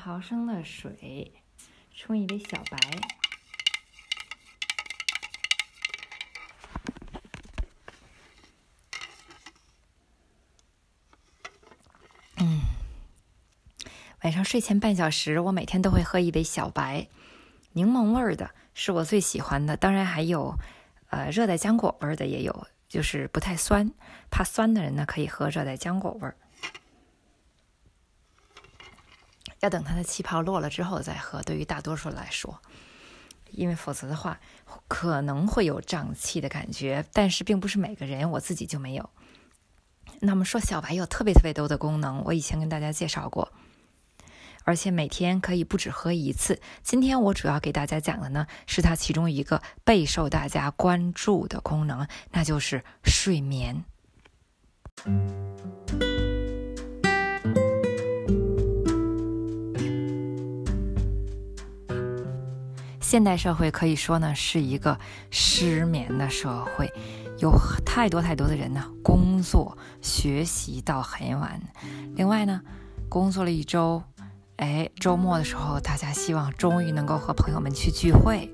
毫升的水，冲一杯小白。嗯，晚上睡前半小时，我每天都会喝一杯小白，柠檬味儿的是我最喜欢的，当然还有呃热带浆果味儿的也有，就是不太酸，怕酸的人呢可以喝热带浆果味儿。要等它的气泡落了之后再喝。对于大多数来说，因为否则的话可能会有胀气的感觉，但是并不是每个人，我自己就没有。那么说，小白有特别特别多的功能，我以前跟大家介绍过，而且每天可以不止喝一次。今天我主要给大家讲的呢，是它其中一个备受大家关注的功能，那就是睡眠。现代社会可以说呢是一个失眠的社会，有太多太多的人呢工作学习到很晚。另外呢，工作了一周，哎，周末的时候大家希望终于能够和朋友们去聚会，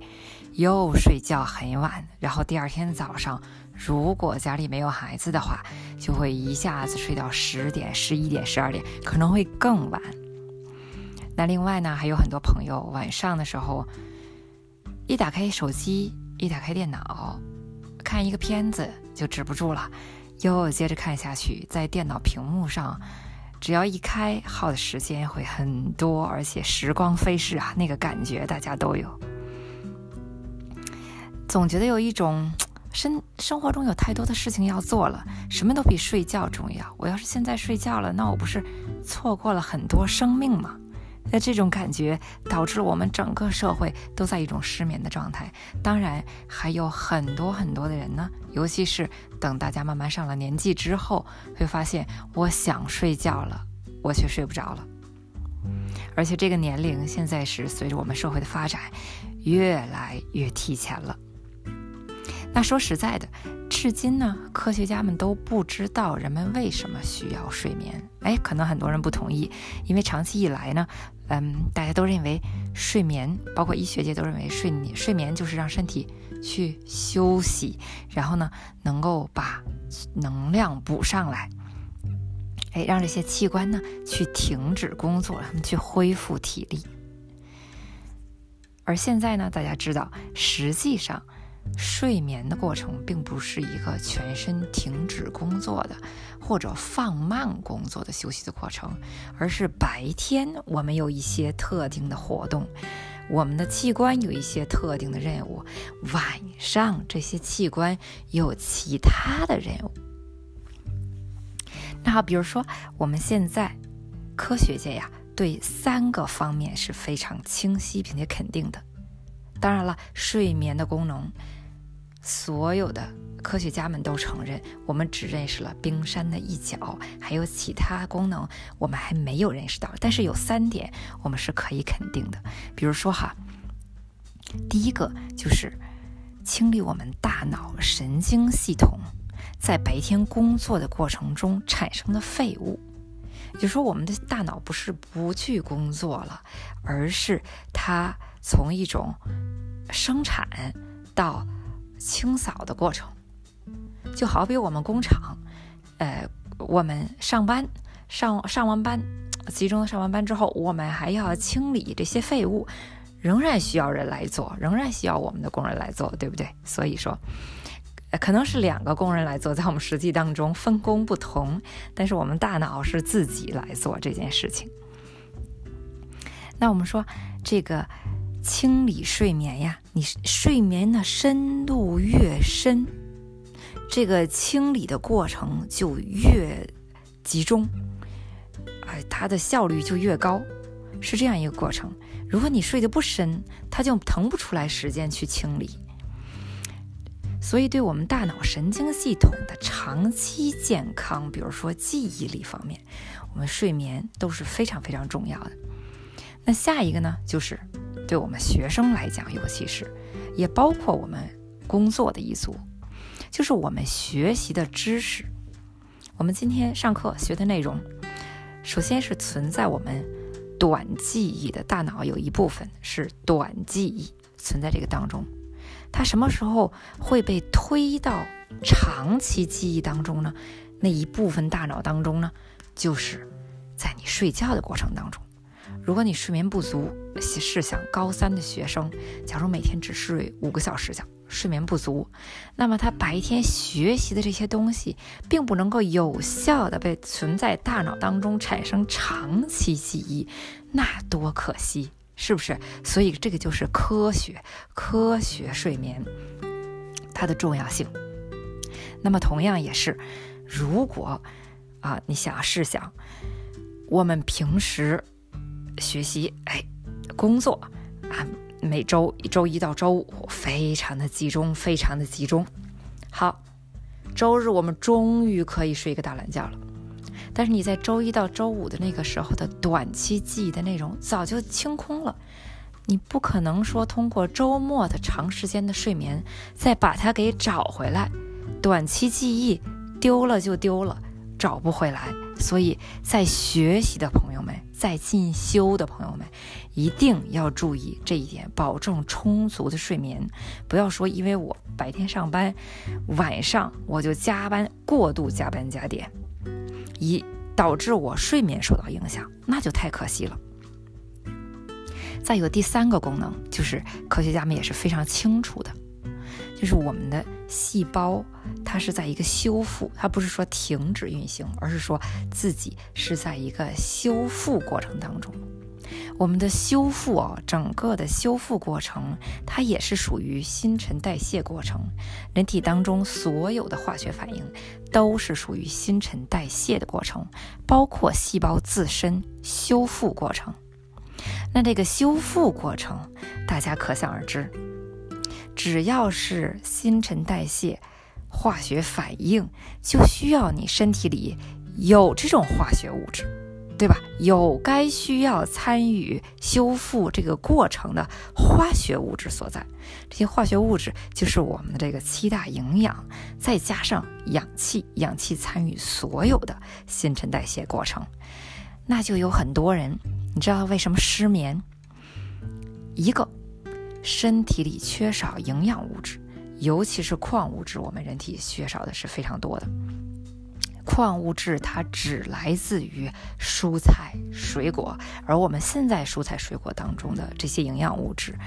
又睡觉很晚，然后第二天早上，如果家里没有孩子的话，就会一下子睡到十点、十一点、十二点，可能会更晚。那另外呢，还有很多朋友晚上的时候。一打开手机，一打开电脑，看一个片子就止不住了，又接着看下去。在电脑屏幕上，只要一开，耗的时间会很多，而且时光飞逝啊，那个感觉大家都有。总觉得有一种生生活中有太多的事情要做了，什么都比睡觉重要。我要是现在睡觉了，那我不是错过了很多生命吗？那这种感觉导致了我们整个社会都在一种失眠的状态。当然，还有很多很多的人呢，尤其是等大家慢慢上了年纪之后，会发现我想睡觉了，我却睡不着了。而且这个年龄现在是随着我们社会的发展越来越提前了。那说实在的。至今呢，科学家们都不知道人们为什么需要睡眠。哎，可能很多人不同意，因为长期以来呢，嗯，大家都认为睡眠，包括医学界都认为睡睡眠就是让身体去休息，然后呢，能够把能量补上来，哎，让这些器官呢去停止工作，让他们去恢复体力。而现在呢，大家知道，实际上。睡眠的过程并不是一个全身停止工作的，或者放慢工作的休息的过程，而是白天我们有一些特定的活动，我们的器官有一些特定的任务，晚上这些器官有其他的任务。那好，比如说我们现在科学界呀，对三个方面是非常清晰并且肯定的。当然了，睡眠的功能。所有的科学家们都承认，我们只认识了冰山的一角，还有其他功能我们还没有认识到。但是有三点我们是可以肯定的，比如说哈，第一个就是清理我们大脑神经系统在白天工作的过程中产生的废物。也就是说，我们的大脑不是不去工作了，而是它从一种生产到清扫的过程，就好比我们工厂，呃，我们上班上上完班，集中上完班之后，我们还要清理这些废物，仍然需要人来做，仍然需要我们的工人来做，对不对？所以说，可能是两个工人来做，在我们实际当中分工不同，但是我们大脑是自己来做这件事情。那我们说这个。清理睡眠呀，你睡眠的深度越深，这个清理的过程就越集中，哎，它的效率就越高，是这样一个过程。如果你睡得不深，它就腾不出来时间去清理。所以，对我们大脑神经系统的长期健康，比如说记忆力方面，我们睡眠都是非常非常重要的。那下一个呢，就是。对我们学生来讲，尤其是，也包括我们工作的一族，就是我们学习的知识，我们今天上课学的内容，首先是存在我们短记忆的大脑有一部分是短记忆存在这个当中，它什么时候会被推到长期记忆当中呢？那一部分大脑当中呢，就是在你睡觉的过程当中。如果你睡眠不足，试想高三的学生，假如每天只睡五个小时觉，睡眠不足，那么他白天学习的这些东西，并不能够有效的被存在大脑当中产生长期记忆，那多可惜，是不是？所以这个就是科学，科学睡眠它的重要性。那么同样也是，如果啊，你想试想，我们平时。学习，哎，工作啊，每周周一到周五非常的集中，非常的集中。好，周日我们终于可以睡一个大懒觉了。但是你在周一到周五的那个时候的短期记忆的内容早就清空了，你不可能说通过周末的长时间的睡眠再把它给找回来。短期记忆丢了就丢了，找不回来。所以在学习的朋们。在进修的朋友们，一定要注意这一点，保证充足的睡眠。不要说因为我白天上班，晚上我就加班过度加班加点，以导致我睡眠受到影响，那就太可惜了。再有第三个功能，就是科学家们也是非常清楚的。就是我们的细胞，它是在一个修复，它不是说停止运行，而是说自己是在一个修复过程当中。我们的修复啊，整个的修复过程，它也是属于新陈代谢过程。人体当中所有的化学反应都是属于新陈代谢的过程，包括细胞自身修复过程。那这个修复过程，大家可想而知。只要是新陈代谢、化学反应，就需要你身体里有这种化学物质，对吧？有该需要参与修复这个过程的化学物质所在。这些化学物质就是我们的这个七大营养，再加上氧气，氧气参与所有的新陈代谢过程。那就有很多人，你知道为什么失眠？一个。身体里缺少营养物质，尤其是矿物质，我们人体缺少的是非常多的。矿物质它只来自于蔬菜水果，而我们现在蔬菜水果当中的这些营养物质，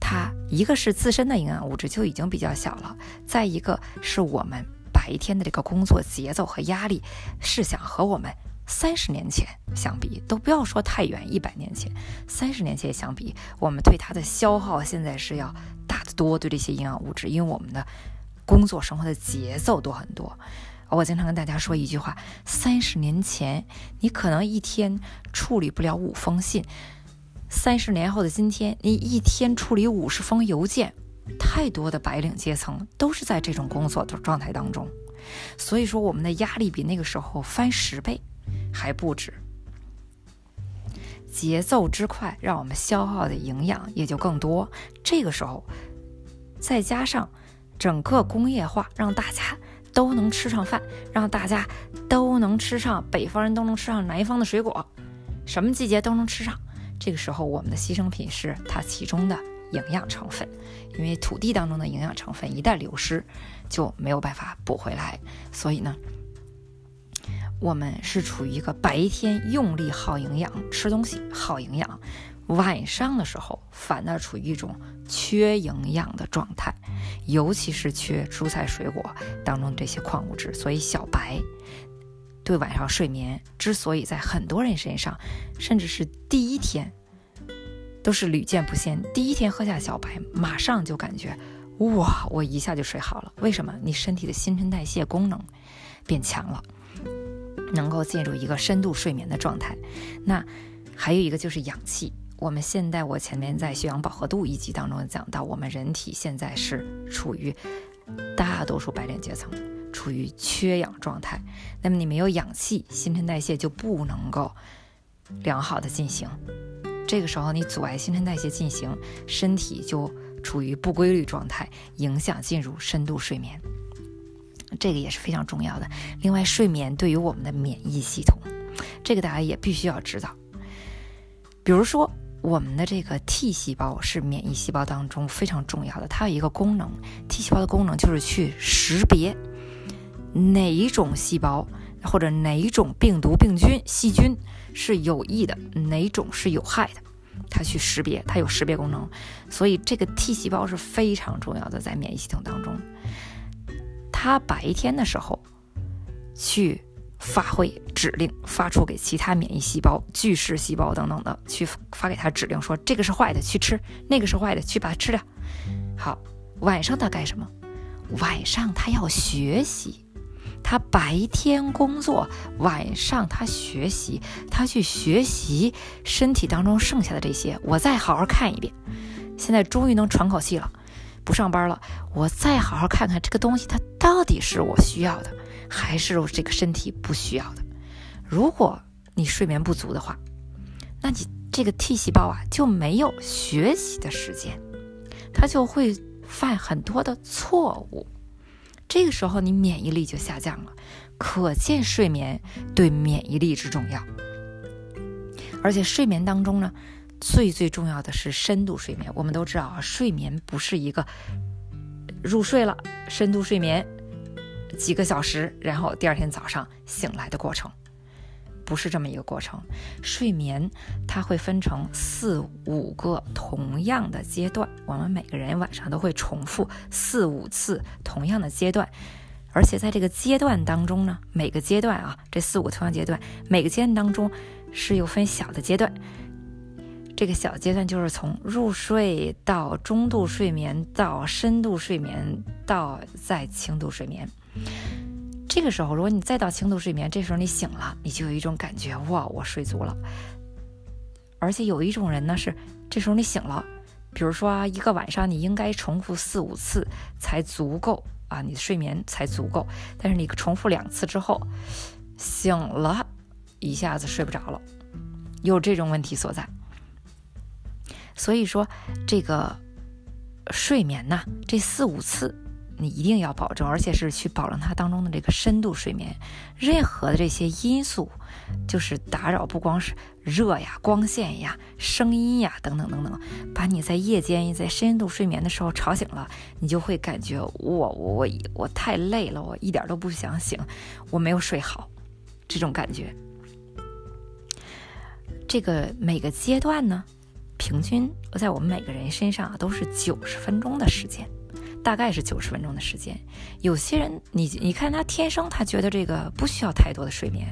它一个是自身的营养物质就已经比较小了，再一个是我们白天的这个工作节奏和压力，是想和我们。三十年前相比，都不要说太远，一百年前，三十年前相比，我们对它的消耗现在是要大得多。对这些营养物质，因为我们的工作生活的节奏多很多。我经常跟大家说一句话：三十年前，你可能一天处理不了五封信；三十年后的今天，你一天处理五十封邮件。太多的白领阶层都是在这种工作的状态当中，所以说我们的压力比那个时候翻十倍。还不止，节奏之快，让我们消耗的营养也就更多。这个时候，再加上整个工业化，让大家都能吃上饭，让大家都能吃上北方人都能吃上南方的水果，什么季节都能吃上。这个时候，我们的牺牲品是它其中的营养成分，因为土地当中的营养成分一旦流失，就没有办法补回来。所以呢。我们是处于一个白天用力耗营养，吃东西耗营养，晚上的时候反倒处于一种缺营养的状态，尤其是缺蔬菜水果当中这些矿物质。所以小白对晚上睡眠之所以在很多人身上，甚至是第一天都是屡见不鲜，第一天喝下小白，马上就感觉哇，我一下就睡好了。为什么？你身体的新陈代谢功能变强了。能够进入一个深度睡眠的状态，那还有一个就是氧气。我们现在我前面在血氧饱和度一集当中讲到，我们人体现在是处于大多数白领阶层处于缺氧状态。那么你没有氧气，新陈代谢就不能够良好的进行。这个时候你阻碍新陈代谢进行，身体就处于不规律状态，影响进入深度睡眠。这个也是非常重要的。另外，睡眠对于我们的免疫系统，这个大家也必须要知道。比如说，我们的这个 T 细胞是免疫细胞当中非常重要的，它有一个功能，T 细胞的功能就是去识别哪一种细胞或者哪一种病毒、病菌、细菌是有益的，哪种是有害的，它去识别，它有识别功能，所以这个 T 细胞是非常重要的，在免疫系统当中，他白天的时候去。发挥指令，发出给其他免疫细胞、巨噬细胞等等的，去发给他指令，说这个是坏的，去吃；那个是坏的，去把它吃掉。好，晚上他干什么？晚上他要学习。他白天工作，晚上他学习，他去学习身体当中剩下的这些。我再好好看一遍。现在终于能喘口气了，不上班了。我再好好看看这个东西，它到底是我需要的。还是我这个身体不需要的。如果你睡眠不足的话，那你这个 T 细胞啊就没有学习的时间，它就会犯很多的错误。这个时候你免疫力就下降了。可见睡眠对免疫力之重要。而且睡眠当中呢，最最重要的是深度睡眠。我们都知道啊，睡眠不是一个入睡了深度睡眠。几个小时，然后第二天早上醒来的过程，不是这么一个过程。睡眠它会分成四五个同样的阶段，我们每个人晚上都会重复四五次同样的阶段，而且在这个阶段当中呢，每个阶段啊，这四五个同样阶段，每个阶段当中是有分小的阶段。这个小阶段就是从入睡到中度睡眠，到深度睡眠，到再轻度睡眠。这个时候，如果你再到轻度睡眠，这时候你醒了，你就有一种感觉，哇，我睡足了。而且有一种人呢，是这时候你醒了，比如说一个晚上你应该重复四五次才足够啊，你的睡眠才足够。但是你重复两次之后，醒了，一下子睡不着了，有这种问题所在。所以说，这个睡眠呢，这四五次。你一定要保证，而且是去保证它当中的这个深度睡眠。任何的这些因素，就是打扰，不光是热呀、光线呀、声音呀等等等等，把你在夜间在深度睡眠的时候吵醒了，你就会感觉我我我太累了，我一点都不想醒，我没有睡好，这种感觉。这个每个阶段呢，平均在我们每个人身上啊，都是九十分钟的时间。大概是九十分钟的时间。有些人，你你看他天生他觉得这个不需要太多的睡眠；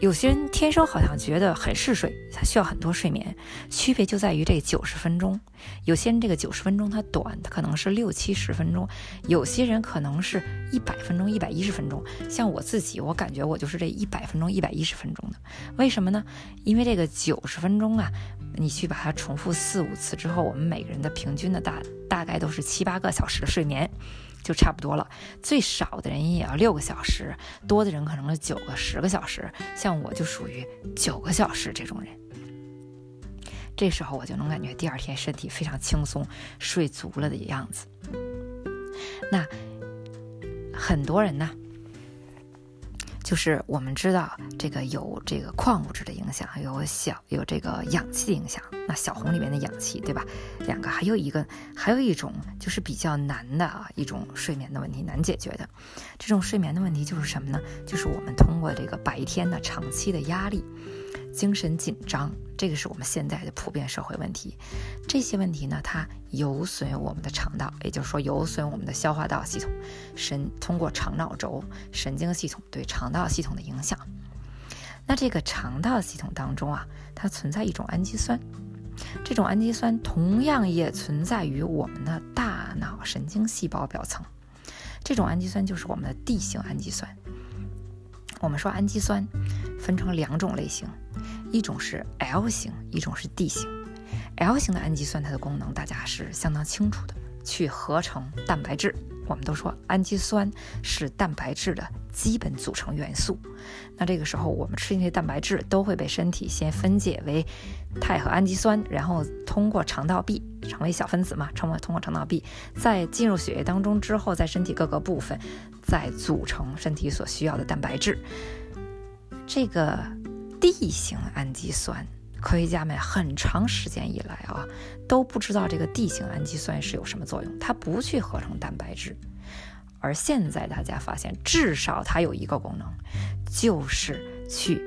有些人天生好像觉得很嗜睡，他需要很多睡眠。区别就在于这九十分钟。有些人这个九十分钟它短，它可能是六七十分钟；有些人可能是一百分钟、一百一十分钟。像我自己，我感觉我就是这一百分钟、一百一十分钟的。为什么呢？因为这个九十分钟啊。你去把它重复四五次之后，我们每个人的平均的大大概都是七八个小时的睡眠，就差不多了。最少的人也要六个小时，多的人可能是九个、十个小时。像我就属于九个小时这种人。这时候我就能感觉第二天身体非常轻松，睡足了的样子。那很多人呢？就是我们知道这个有这个矿物质的影响，有小有这个氧气的影响。那小红里面的氧气，对吧？两个还有一个，还有一种就是比较难的啊，一种睡眠的问题难解决的。这种睡眠的问题就是什么呢？就是我们通过这个白天的长期的压力。精神紧张，这个是我们现在的普遍社会问题。这些问题呢，它有损我们的肠道，也就是说有损我们的消化道系统，神通过肠脑轴神经系统对肠道系统的影响。那这个肠道系统当中啊，它存在一种氨基酸，这种氨基酸同样也存在于我们的大脑神经细胞表层。这种氨基酸就是我们的 D 型氨基酸。我们说氨基酸分成两种类型，一种是 L 型，一种是 D 型。L 型的氨基酸它的功能大家是相当清楚的，去合成蛋白质。我们都说氨基酸是蛋白质的基本组成元素。那这个时候我们吃进去蛋白质都会被身体先分解为肽和氨基酸，然后通过肠道壁成为小分子嘛，成为通过肠道壁再进入血液当中之后，在身体各个部分再组成身体所需要的蛋白质。这个 D 型氨基酸。科学家们很长时间以来啊，都不知道这个 D 型氨基酸是有什么作用，它不去合成蛋白质。而现在大家发现，至少它有一个功能，就是去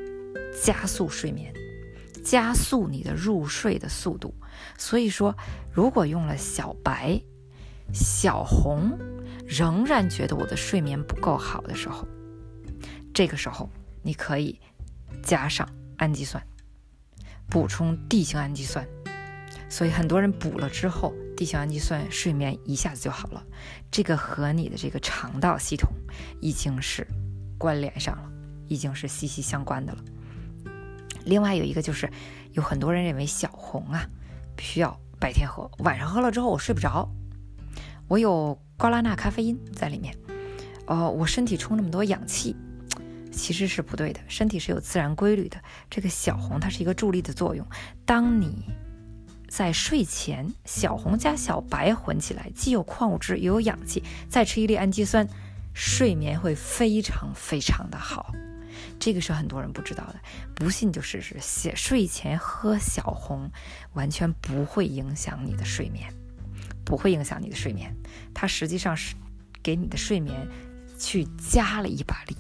加速睡眠，加速你的入睡的速度。所以说，如果用了小白、小红，仍然觉得我的睡眠不够好的时候，这个时候你可以加上氨基酸，补充 D 型氨基酸。所以很多人补了之后。D 型氨基酸睡眠一下子就好了，这个和你的这个肠道系统已经是关联上了，已经是息息相关的了。另外有一个就是，有很多人认为小红啊，必须要白天喝，晚上喝了之后我睡不着，我有高拉钠咖啡因在里面，哦，我身体充那么多氧气，其实是不对的，身体是有自然规律的。这个小红它是一个助力的作用，当你。在睡前，小红加小白混起来，既有矿物质又有氧气，再吃一粒氨基酸，睡眠会非常非常的好。这个是很多人不知道的，不信就试试。写睡前喝小红，完全不会影响你的睡眠，不会影响你的睡眠。它实际上是给你的睡眠去加了一把力。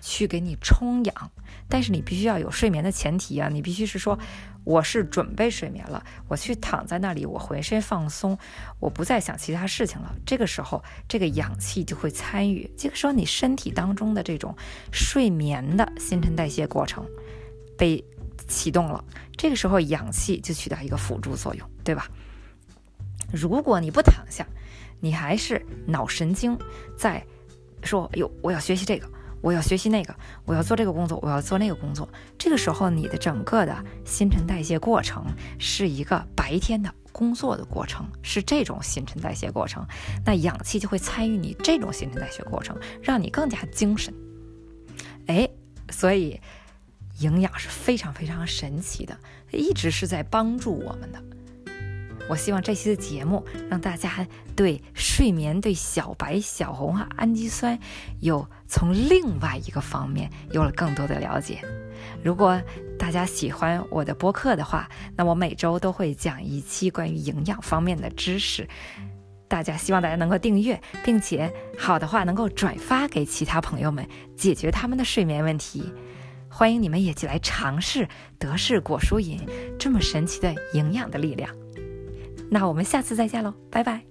去给你充氧，但是你必须要有睡眠的前提啊！你必须是说，我是准备睡眠了，我去躺在那里，我浑身放松，我不再想其他事情了。这个时候，这个氧气就会参与，这个时候你身体当中的这种睡眠的新陈代谢过程被启动了，这个时候氧气就起到一个辅助作用，对吧？如果你不躺下，你还是脑神经在说，哟，我要学习这个。我要学习那个，我要做这个工作，我要做那个工作。这个时候，你的整个的新陈代谢过程是一个白天的工作的过程，是这种新陈代谢过程。那氧气就会参与你这种新陈代谢过程，让你更加精神。哎，所以营养是非常非常神奇的，一直是在帮助我们的。我希望这期的节目让大家对睡眠、对小白、小红和氨基酸有从另外一个方面有了更多的了解。如果大家喜欢我的播客的话，那我每周都会讲一期关于营养方面的知识。大家希望大家能够订阅，并且好的话能够转发给其他朋友们，解决他们的睡眠问题。欢迎你们也起来尝试德式果蔬饮这么神奇的营养的力量。那我们下次再见喽，拜拜。